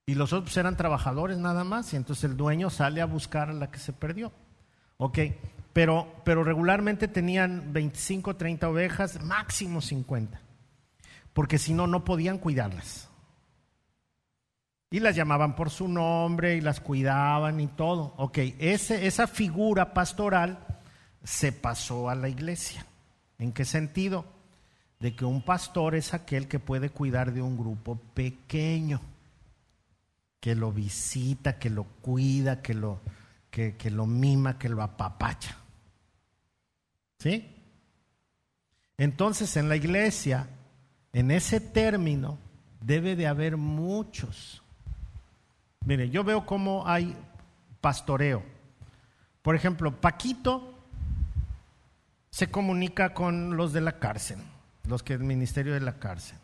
Y los otros eran trabajadores nada más y entonces el dueño sale a buscar a la que se perdió. Ok, pero, pero regularmente tenían 25, 30 ovejas, máximo 50, porque si no, no podían cuidarlas. Y las llamaban por su nombre y las cuidaban y todo. Ok, ese, esa figura pastoral se pasó a la iglesia. ¿En qué sentido? De que un pastor es aquel que puede cuidar de un grupo pequeño, que lo visita, que lo cuida, que lo, que, lo mima, que lo apapacha. ¿Sí? Entonces en la iglesia, en ese término, debe de haber muchos Mire, yo veo cómo hay pastoreo. Por ejemplo, Paquito se comunica con los de la cárcel, los que el ministerio de la cárcel.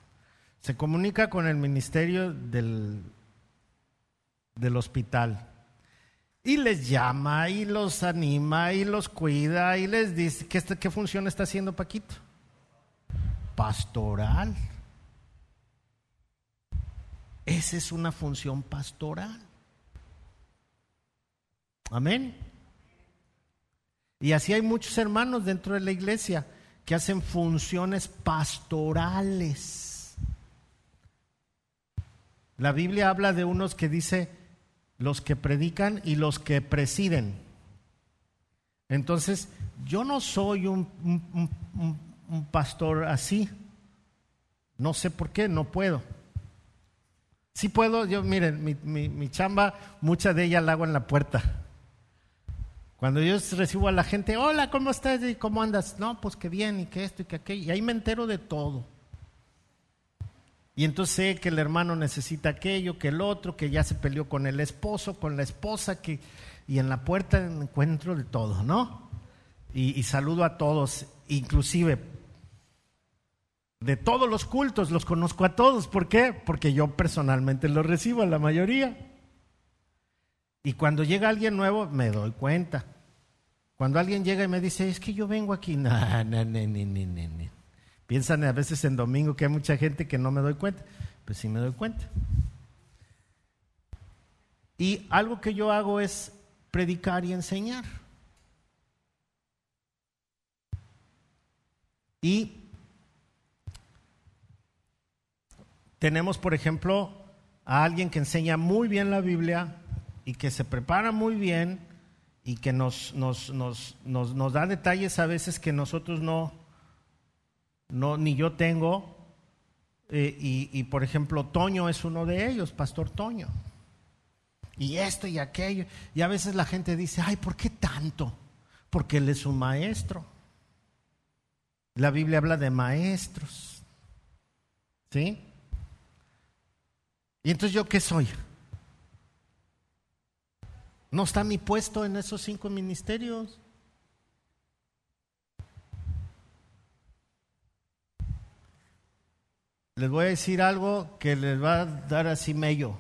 Se comunica con el ministerio del, del hospital. Y les llama, y los anima, y los cuida, y les dice, ¿qué, qué función está haciendo Paquito? Pastoral. Esa es una función pastoral. Amén. Y así hay muchos hermanos dentro de la iglesia que hacen funciones pastorales. La Biblia habla de unos que dice los que predican y los que presiden. Entonces, yo no soy un, pastor así. No sé por qué, no puedo. Si puedo, yo, miren, mi, chamba, mucha de ella la hago en la puerta. Cuando yo recibo a la gente, hola, ¿cómo estás? ¿Y cómo andas? No, pues que bien, y que esto y que aquello. Y ahí me entero de todo. Y entonces sé que el hermano necesita aquello, que el otro, que ya se peleó con el esposo, con la esposa, que, y en la puerta encuentro de todo, ¿no? Y, saludo a todos, inclusive de todos los cultos, los conozco a todos. ¿Por qué? Porque yo personalmente los recibo a la mayoría. Y cuando llega alguien nuevo, me doy cuenta. Cuando alguien llega y me dice, es que yo vengo aquí, no, no, no, no, Piensan a veces en domingo que hay mucha gente que no me doy cuenta. Pues sí me doy cuenta. Y algo que yo hago es predicar y enseñar. Y Tenemos, por ejemplo, a alguien que enseña muy bien la Biblia y que se prepara muy bien y que nos, nos, nos, nos da detalles a veces que nosotros no, no, ni yo tengo. Eh, y, y, por ejemplo, Toño es uno de ellos, Pastor Toño. Y esto y aquello. Y a veces la gente dice, ay, ¿por qué tanto? Porque él es un maestro. La Biblia habla de maestros. ¿Sí? ¿Y entonces yo qué soy? ¿No está mi puesto en esos cinco ministerios? Les voy a decir algo que les va a dar así mello.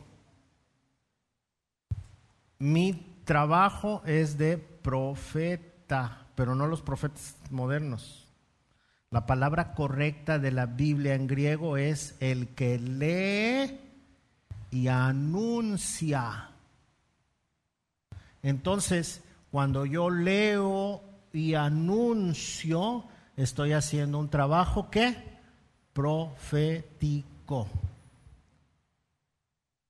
Mi trabajo es de profeta, pero no los profetas modernos. La palabra correcta de la Biblia en griego es el que lee y anuncia. Entonces, cuando yo leo y anuncio, estoy haciendo un trabajo que profético.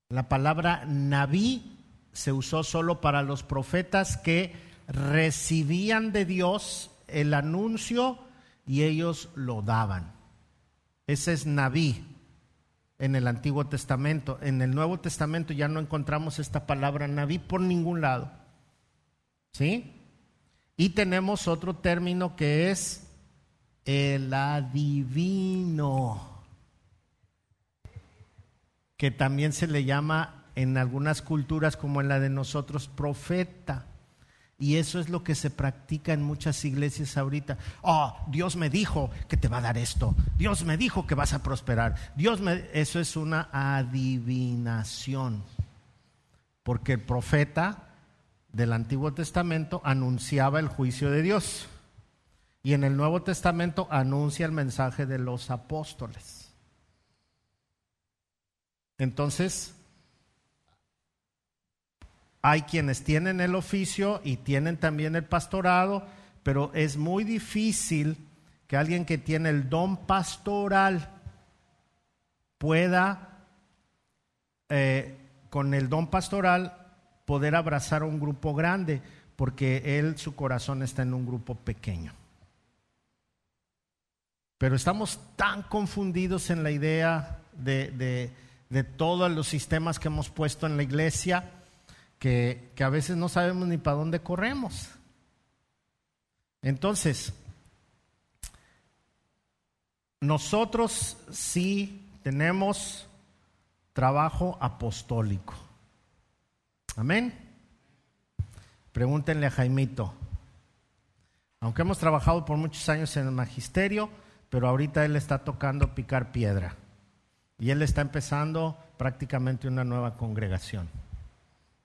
La palabra naví se usó solo para los profetas que recibían de Dios el anuncio y ellos lo daban. Ese es naví en el Antiguo Testamento. En el Nuevo Testamento ya no encontramos esta palabra naví por ningún lado. ¿Sí? Y tenemos otro término que es el adivino, que también se le llama en algunas culturas como en la de nosotros profeta. Y eso es lo que se practica en muchas iglesias ahorita. Oh, Dios me dijo que te va a dar esto. Dios me dijo que vas a prosperar. Dios me eso es una adivinación. Porque el profeta del Antiguo Testamento anunciaba el juicio de Dios. Y en el Nuevo Testamento anuncia el mensaje de los apóstoles. Entonces, hay quienes tienen el oficio y tienen también el pastorado, pero es muy difícil que alguien que tiene el don pastoral pueda, eh, con el don pastoral, poder abrazar a un grupo grande, porque él, su corazón está en un grupo pequeño. Pero estamos tan confundidos en la idea de, todos los sistemas que hemos puesto en la iglesia que, que a veces no sabemos ni para dónde corremos. Entonces, nosotros sí tenemos trabajo apostólico. Amén. Pregúntenle a Jaimito. Aunque hemos trabajado por muchos años en el magisterio, pero ahorita él está tocando picar piedra. Y él está empezando prácticamente una nueva congregación.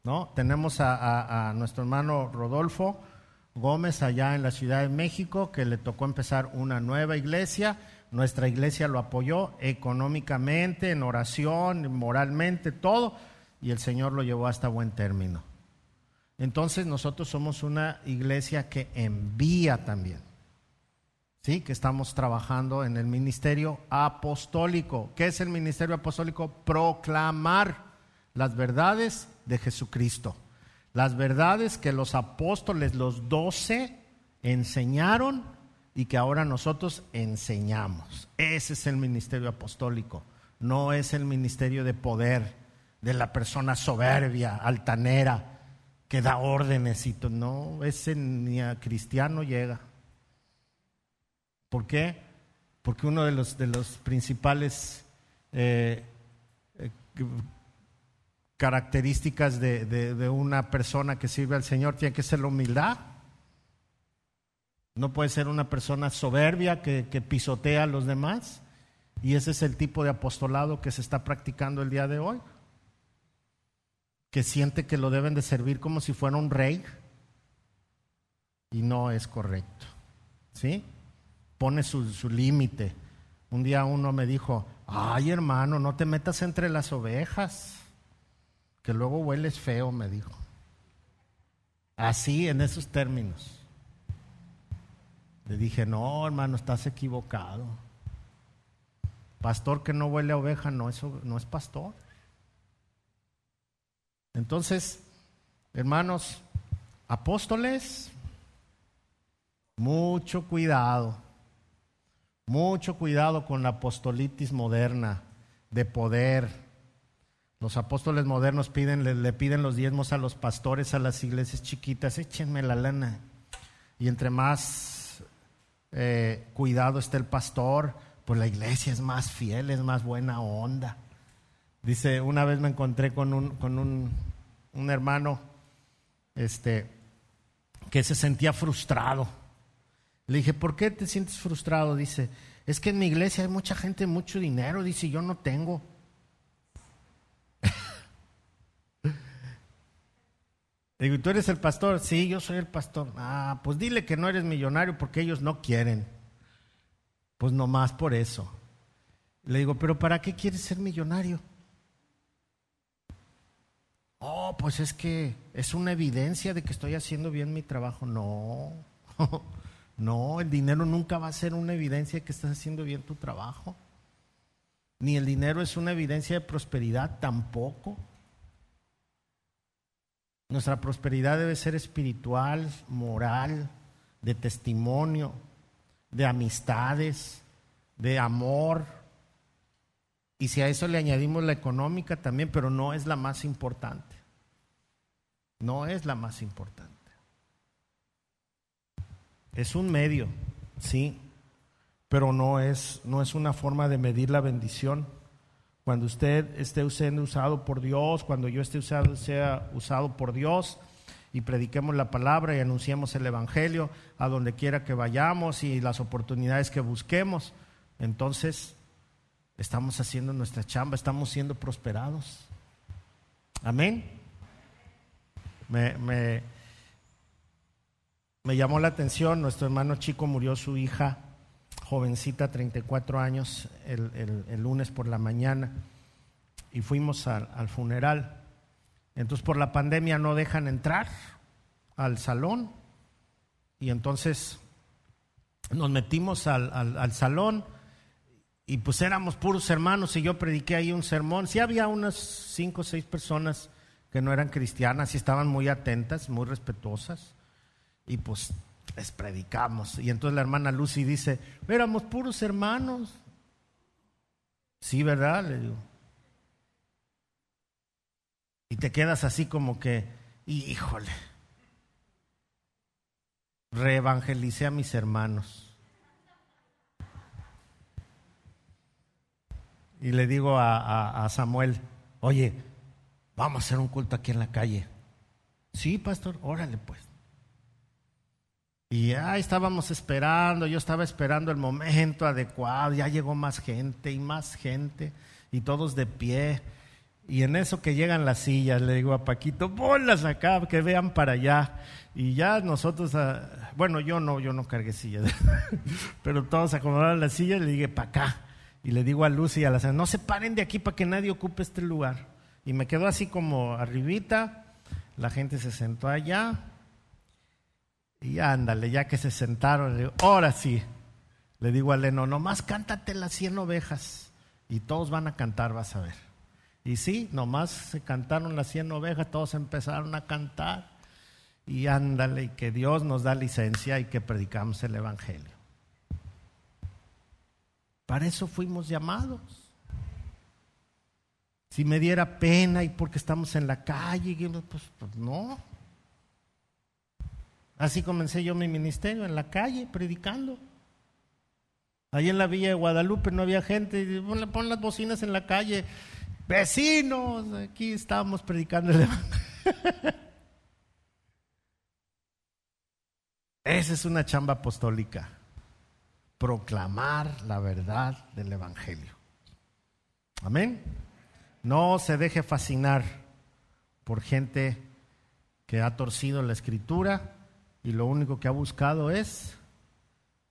¿no? Tenemos a, nuestro hermano Rodolfo Gómez allá en la Ciudad de México, que le tocó empezar una nueva iglesia. Nuestra iglesia lo apoyó económicamente, en oración, moralmente, todo, y el Señor lo llevó hasta buen término. Entonces nosotros somos una iglesia que envía también. ¿Sí? que estamos trabajando en el ministerio apostólico. ¿Qué es el ministerio apostólico? Proclamar las verdades de Jesucristo. Las verdades que los apóstoles, los doce, enseñaron y que ahora nosotros enseñamos. Ese es el ministerio apostólico. No es el ministerio de poder de la persona soberbia, altanera, que da órdenes y. No, ese ni a cristiano llega. ¿Por qué? Porque uno de los, de los principales eh, eh, características de, una persona que sirve al Señor tiene que ser la humildad. No puede ser una persona soberbia que, que pisotea a los demás. Y ese es el tipo de apostolado que se está practicando el día de hoy. Que siente que lo deben de servir como si fuera un rey. Y no es correcto. ¿Sí? Pone su, límite. Un día uno me dijo, ay hermano, no te metas entre las ovejas, que luego hueles feo, me dijo. Así, en esos términos. Le dije, no, hermano, estás equivocado. Pastor que no huele a oveja, no, no es pastor. Entonces, hermanos, apóstoles, mucho cuidado Mucho cuidado con la apostolitis moderna de poder. Los apóstoles modernos piden, le, piden los diezmos a los pastores, a las iglesias chiquitas, échenme la lana. Y entre más eh, cuidado esté el pastor, pues la iglesia es más fiel, es más buena onda. Dice, una vez me encontré con un, con un, un hermano este, que se sentía frustrado. Le dije, ¿por qué te sientes frustrado? Dice, es que en mi iglesia hay mucha gente, mucho dinero. Dice, yo no tengo. Digo, ¿tú eres el pastor? Sí, yo soy el pastor. Ah, pues dile que no eres millonario porque ellos no quieren. Pues nomás por eso. Le digo, ¿pero para qué quieres ser millonario? Oh, pues es que es una evidencia de que estoy haciendo bien mi trabajo. No, no, el dinero nunca va a ser una evidencia de que estás haciendo bien tu trabajo. Ni el dinero es una evidencia de prosperidad tampoco. Nuestra prosperidad debe ser espiritual, moral, de testimonio, de amistades, de amor. Y si a eso le añadimos la económica también, pero no es la más importante. No es la más importante. Es un medio, sí, pero no es, no es una forma de medir la bendición. Cuando usted esté siendo usado por Dios, cuando yo esté usado, sea usado por Dios y prediquemos la palabra y anunciemos el Evangelio a donde quiera que vayamos y las oportunidades que busquemos, entonces estamos haciendo nuestra chamba, estamos siendo prosperados. Amén. Me, me, me llamó la atención, nuestro hermano chico murió su hija, jovencita, 34 años, el, el, lunes por la mañana, y fuimos al, al, funeral. Entonces por la pandemia no dejan entrar al salón, y entonces nos metimos al salón, y pues éramos puros hermanos, y yo prediqué ahí un sermón. Sí había unas cinco o seis personas que no eran cristianas y estaban muy atentas, muy respetuosas. Y pues les predicamos. Y entonces la hermana Lucy dice, éramos puros hermanos. Sí, ¿verdad? Le digo. Y te quedas así como que, híjole, reevangelicé a mis hermanos. Y le digo a, a Samuel, oye, Vamos a hacer un culto aquí en la calle. Sí, pastor, órale pues. Y ahí estábamos esperando, yo estaba esperando el momento adecuado, ya llegó más gente y más gente, y todos de pie. Y en eso que llegan las sillas, le digo a Paquito, ponlas acá, que vean para allá. Y ya nosotros, ah, bueno, yo no, yo no cargué sillas, pero todos acomodaron las sillas, le dije, para acá. Y le digo a Lucy y a la señora, no se paren de aquí para que nadie ocupe este lugar. Y me quedó así como arribita, la gente se sentó allá y ándale, ya que se sentaron, ahora sí, le digo a Leno, nomás cántate las 100 ovejas y todos van a cantar, vas a ver. Y sí, nomás se cantaron las 100 ovejas, todos empezaron a cantar y ándale, y que Dios nos da licencia y que predicamos el Evangelio. Para eso fuimos llamados si me diera pena y porque estamos en la calle, pues, pues, no. Así comencé yo mi ministerio, en la calle, predicando. Ahí en la villa de Guadalupe no había gente, pon, pon las bocinas en la calle. Vecinos, aquí estábamos predicando el Evangelio. Esa es una chamba apostólica. Proclamar la verdad del Evangelio. Amén. No se deje fascinar por gente que ha torcido la escritura y lo único que ha buscado es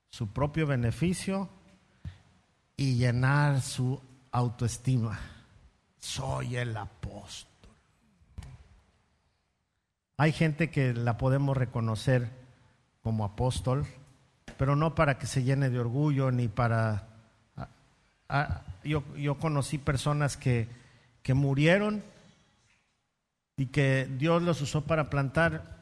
su propio beneficio y llenar su autoestima. Soy el apóstol. Hay gente que la podemos reconocer como apóstol, pero no para que se llene de orgullo ni para... yo, yo conocí personas que que murieron y que Dios los usó para plantar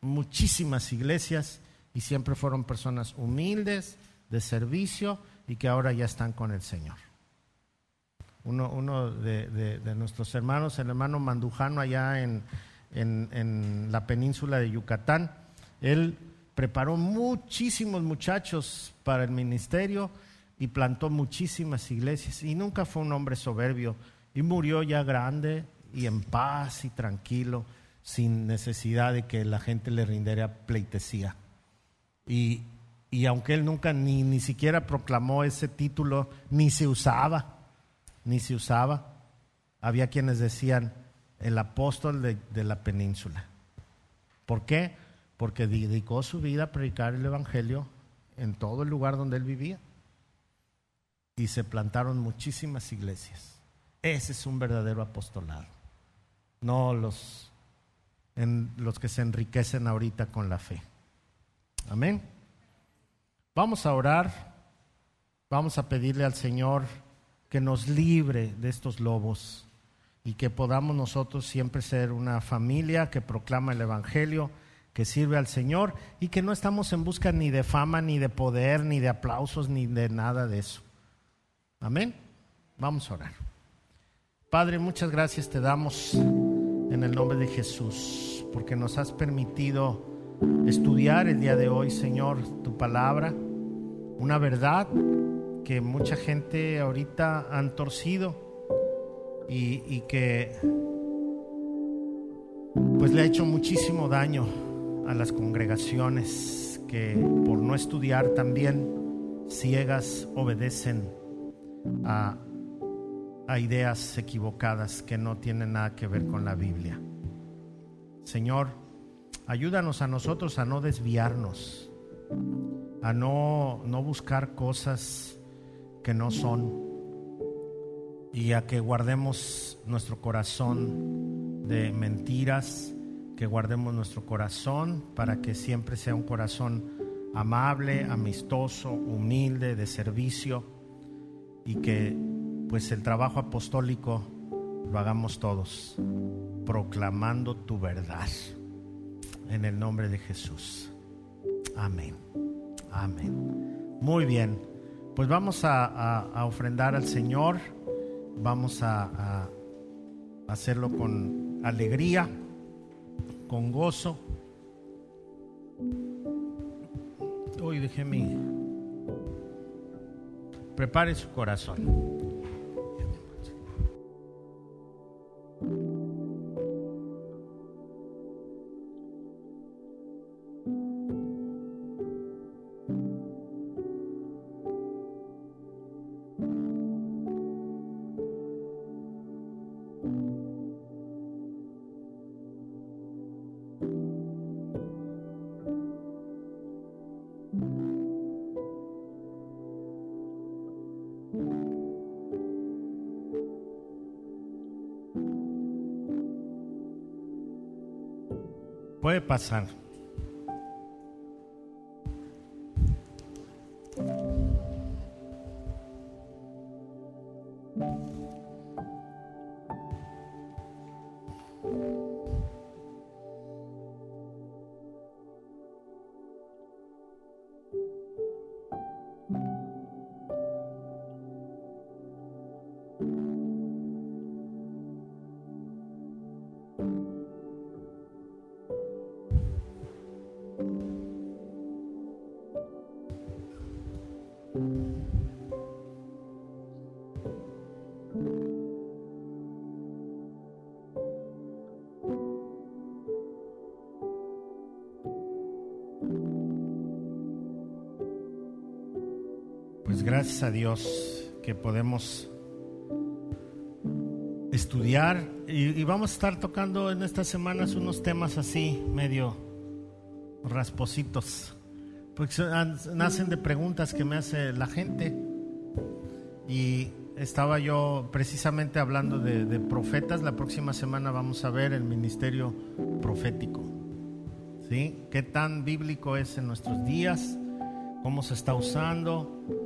muchísimas iglesias y siempre fueron personas humildes, de servicio y que ahora ya están con el Señor. Uno, uno de, nuestros hermanos, el hermano Mandujano allá en, en la península de Yucatán, él preparó muchísimos muchachos para el ministerio y plantó muchísimas iglesias. Y nunca fue un hombre soberbio. Y murió ya grande y en paz y tranquilo, sin necesidad de que la gente le rindiera pleitesía. Y, y aunque él nunca ni, ni siquiera proclamó ese título, ni se usaba, ni se usaba, había quienes decían el apóstol de, de la península. ¿Por qué? Porque dedicó su vida a predicar el Evangelio en todo el lugar donde él vivía. Y se plantaron muchísimas iglesias. Ese es un verdadero apostolado. No los, en, los que se enriquecen ahorita con la fe. Amén. Vamos a orar. Vamos a pedirle al Señor que nos libre de estos lobos y que podamos nosotros siempre ser una familia que proclama el Evangelio, que sirve al Señor y que no estamos en busca ni de fama, ni de poder, ni de aplausos, ni de nada de eso. Amén. Vamos a orar. Padre, muchas gracias te damos en el nombre de Jesús, porque nos has permitido estudiar el día de hoy, Señor, tu palabra, una verdad que mucha gente ahorita han torcido y, que pues le ha hecho muchísimo daño a las congregaciones que por no estudiar también ciegas obedecen a, a ideas equivocadas que no tienen nada que ver con la Biblia. Señor, ayúdanos a nosotros a no desviarnos, a no, no buscar cosas que no son y a que guardemos nuestro corazón de mentiras, que guardemos nuestro corazón para que siempre sea un corazón amable, amistoso, humilde, de servicio y que pues el trabajo apostólico lo hagamos todos proclamando tu verdad en el nombre de Jesús. Amén. Amén. Muy bien. Pues vamos a, ofrendar al Señor, vamos a, hacerlo con alegría, con gozo. Hoy dejé mi... Prepare su corazón. Puede gracias a Dios que podemos estudiar y, vamos a estar tocando en estas semanas unos temas así, medio raspositos, porque nacen de preguntas que me hace la gente. Y estaba yo precisamente hablando de, de profetas, la próxima semana vamos a ver el ministerio profético. ¿Sí? ¿Qué tan bíblico es en nuestros días? ¿Cómo se está usando?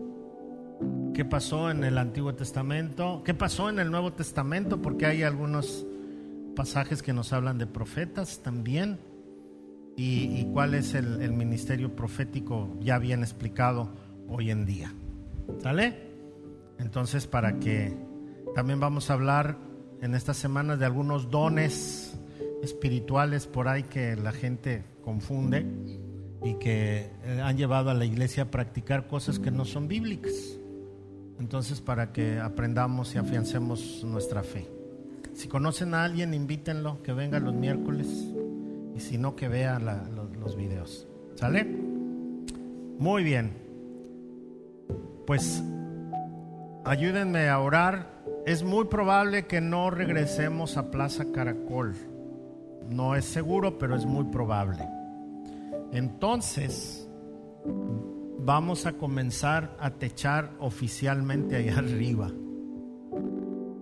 Qué pasó en el Antiguo Testamento, qué pasó en el Nuevo Testamento, porque hay algunos pasajes que nos hablan de profetas también, y, cuál es el, ministerio profético ya bien explicado hoy en día. ¿Sale? Entonces, para que también vamos a hablar en estas semanas de algunos dones espirituales por ahí que la gente confunde y que eh, han llevado a la iglesia a practicar cosas que no son bíblicas. Entonces, para que aprendamos y afiancemos nuestra fe. Si conocen a alguien, invítenlo, que venga los miércoles. Y si no, que vea los, los videos. ¿Sale? Muy bien. Pues ayúdenme a orar. Es muy probable que no regresemos a Plaza Caracol. No es seguro, pero es muy probable. Entonces, vamos a comenzar a techar oficialmente allá arriba.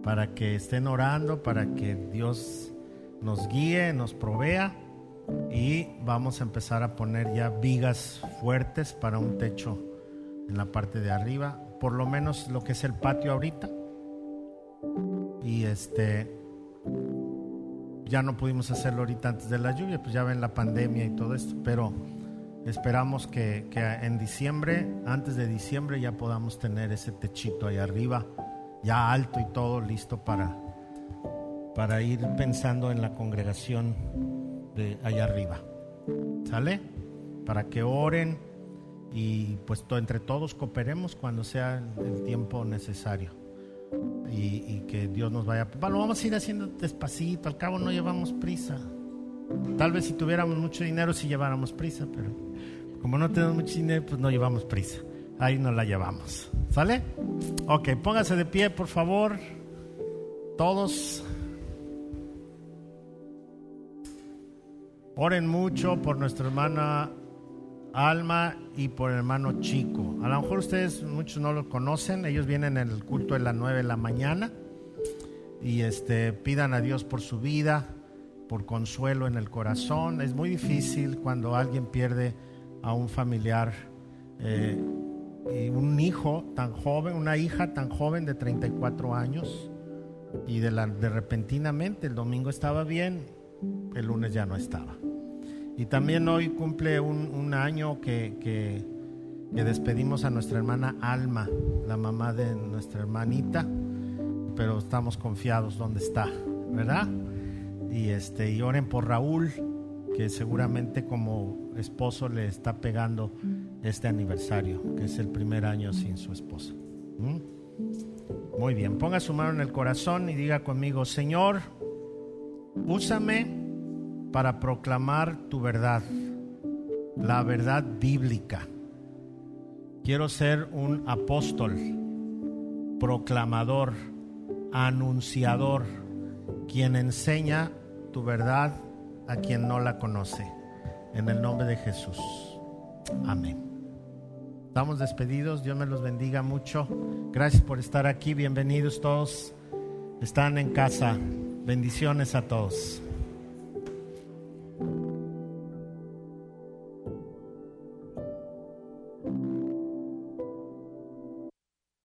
Para que estén orando, para que Dios nos guíe, nos provea. Y vamos a empezar a poner ya vigas fuertes para un techo en la parte de arriba. Por lo menos lo que es el patio ahorita. Y este ya no pudimos hacerlo ahorita antes de la lluvia, pues ya ven la pandemia y todo esto, pero esperamos que, en diciembre, antes de diciembre, ya podamos tener ese techito ahí arriba, ya alto y todo listo para, para ir pensando en la congregación de allá arriba. ¿Sale? Para que oren y pues entre todos cooperemos cuando sea el tiempo necesario y, que Dios nos vaya. Lo vamos a ir haciendo despacito, al cabo no llevamos prisa. Tal vez si tuviéramos mucho dinero si lleváramos prisa, pero como no tenemos mucho dinero, pues no llevamos prisa. Ahí no la llevamos. ¿Sale? Ok, póngase de pie, por favor. Todos. Oren mucho por nuestra hermana Alma y por el hermano Chico. A lo mejor ustedes muchos no lo conocen, ellos vienen en el culto de las 9 de la mañana y este pidan a Dios por su vida, por consuelo en el corazón. Es muy difícil cuando alguien pierde a un familiar eh, un hijo tan joven, una hija tan joven de 34 años y de, repentinamente el domingo estaba bien, el lunes ya no estaba. Y también hoy cumple un, año que, que, despedimos a nuestra hermana Alma, la mamá de nuestra hermanita, pero estamos confiados donde está, ¿verdad? Y, este, y oren por Raúl, que seguramente como esposo le está pegando este aniversario, que es el primer año sin su esposa. ¿Mm? Muy bien, ponga su mano en el corazón y diga conmigo, Señor, úsame para proclamar tu verdad, la verdad bíblica. Quiero ser un apóstol, proclamador, anunciador, quien enseña tu verdad a quien no la conoce. En el nombre de Jesús. Amén. Estamos despedidos. Dios me los bendiga mucho. Gracias por estar aquí. Bienvenidos todos. Están en casa. Bendiciones a todos.